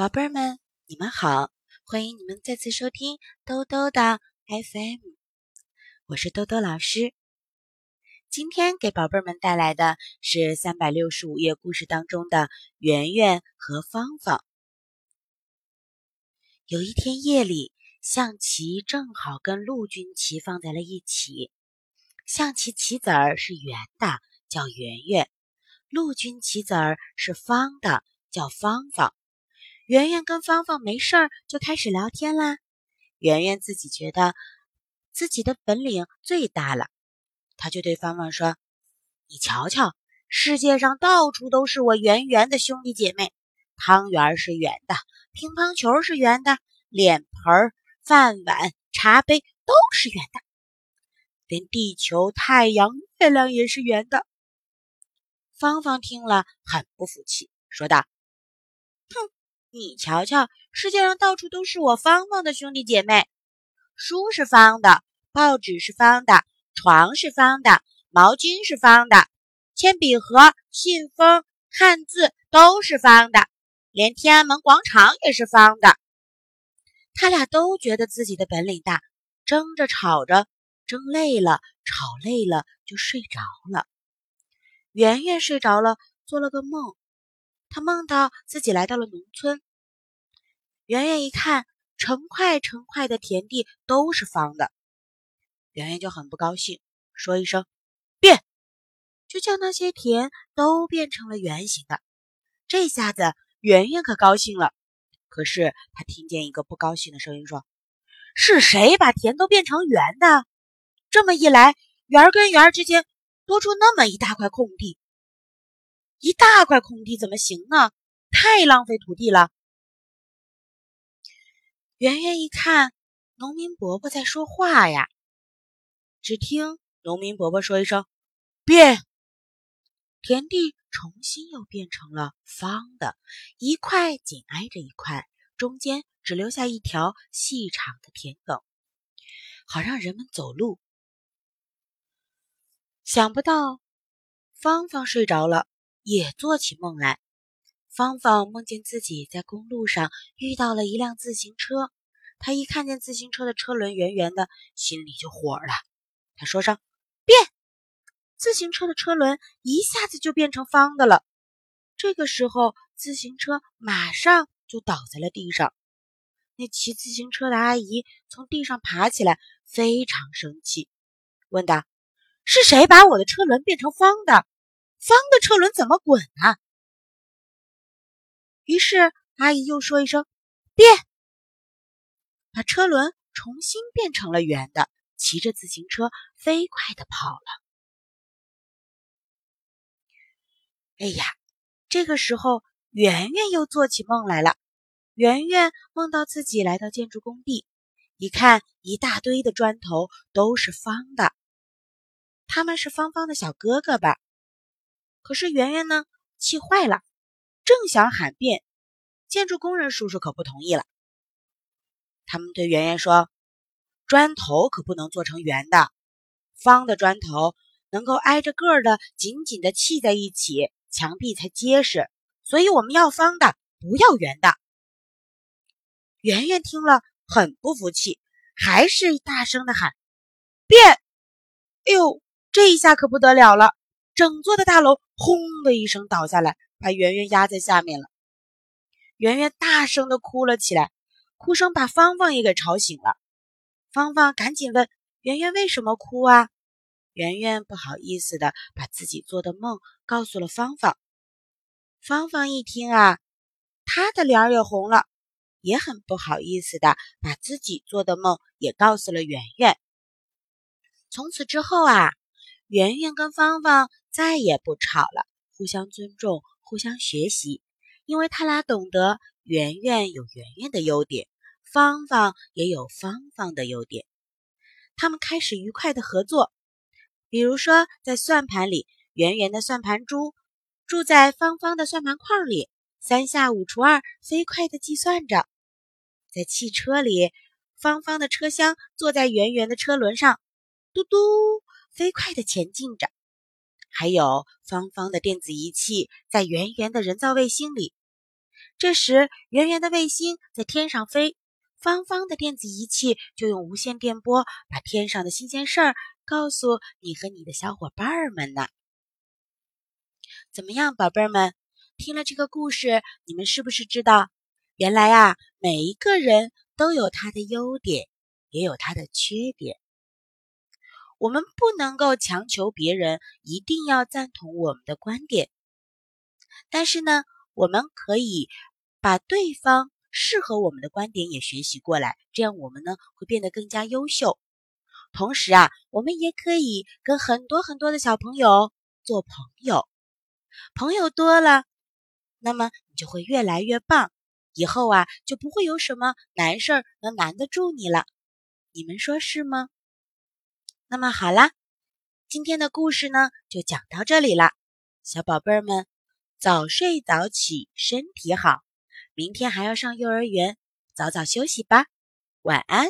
宝贝儿们，你们好，欢迎你们再次收听兜兜的 FM，我是兜兜老师。今天给宝贝儿们带来的是三百六十五页故事当中的圆圆和芳芳。有一天夜里，象棋正好跟陆军棋放在了一起。象棋棋子儿是圆的，叫圆圆；陆军棋子儿是方的，叫芳芳。圆圆跟芳芳没事儿就开始聊天啦。圆圆自己觉得自己的本领最大了，他就对芳芳说：“你瞧瞧，世界上到处都是我圆圆的兄弟姐妹。汤圆是圆的，乒乓球是圆的，脸盆、饭碗、茶杯都是圆的，连地球、太阳、月亮也是圆的。”芳芳听了很不服气，说道：“！”你瞧瞧，世界上到处都是我芳芳的兄弟姐妹。书是方的，报纸是方的，床是方的，毛巾是方的，铅笔盒、信封、汉字都是方的，连天安门广场也是方的。他俩都觉得自己的本领大，争着吵着，争累了，吵累了就睡着了。圆圆睡着了，做了个梦。他梦到自己来到了农村。圆圆一看，成块成块的田地都是方的，圆圆就很不高兴，说一声“变”，就叫那些田都变成了圆形的。这下子圆圆可高兴了。可是他听见一个不高兴的声音说：“是谁把田都变成圆的？这么一来，圆跟圆之间多出那么一大块空地。”一大块空地怎么行呢？太浪费土地了。圆圆一看，农民伯伯在说话呀。只听农民伯伯说一声：“变！”田地重新又变成了方的，一块紧挨着一块，中间只留下一条细长的田埂，好让人们走路。想不到，芳芳睡着了。也做起梦来。芳芳梦见自己在公路上遇到了一辆自行车，她一看见自行车的车轮圆圆的，心里就火了。她说声“变”，自行车的车轮一下子就变成方的了。这个时候，自行车马上就倒在了地上。那骑自行车的阿姨从地上爬起来，非常生气，问道：“是谁把我的车轮变成方的？”方的车轮怎么滚呢？于是阿姨又说一声“变”，把车轮重新变成了圆的，骑着自行车飞快的跑了。哎呀，这个时候圆圆又做起梦来了。圆圆梦到自己来到建筑工地，一看一大堆的砖头都是方的，他们是方方的小哥哥吧？可是圆圆呢，气坏了，正想喊变，建筑工人叔叔可不同意了。他们对圆圆说：“砖头可不能做成圆的，方的砖头能够挨着个的紧紧的砌在一起，墙壁才结实。所以我们要方的，不要圆的。”圆圆听了很不服气，还是大声的喊：“变！”哎呦，这一下可不得了了。整座的大楼轰的一声倒下来，把圆圆压在下面了。圆圆大声的哭了起来，哭声把芳芳也给吵醒了。芳芳赶紧问圆圆为什么哭啊？圆圆不好意思的把自己做的梦告诉了芳芳。芳芳一听啊，她的脸也红了，也很不好意思的把自己做的梦也告诉了圆圆。从此之后啊。圆圆跟芳芳再也不吵了，互相尊重，互相学习，因为他俩懂得圆圆有圆圆的优点，芳芳也有芳芳的优点。他们开始愉快的合作，比如说在算盘里，圆圆的算盘珠住在芳芳的算盘框里，三下五除二，飞快的计算着；在汽车里，芳芳的车厢坐在圆圆的车轮上，嘟嘟。飞快地前进着，还有方方的电子仪器在圆圆的人造卫星里。这时，圆圆的卫星在天上飞，方方的电子仪器就用无线电波把天上的新鲜事儿告诉你和你的小伙伴们呢。怎么样，宝贝儿们？听了这个故事，你们是不是知道，原来啊，每一个人都有他的优点，也有他的缺点。我们不能够强求别人一定要赞同我们的观点，但是呢，我们可以把对方适合我们的观点也学习过来，这样我们呢会变得更加优秀。同时啊，我们也可以跟很多很多的小朋友做朋友，朋友多了，那么你就会越来越棒，以后啊就不会有什么难事儿能难得住你了。你们说是吗？那么好啦，今天的故事呢就讲到这里了，小宝贝儿们早睡早起身体好，明天还要上幼儿园，早早休息吧，晚安。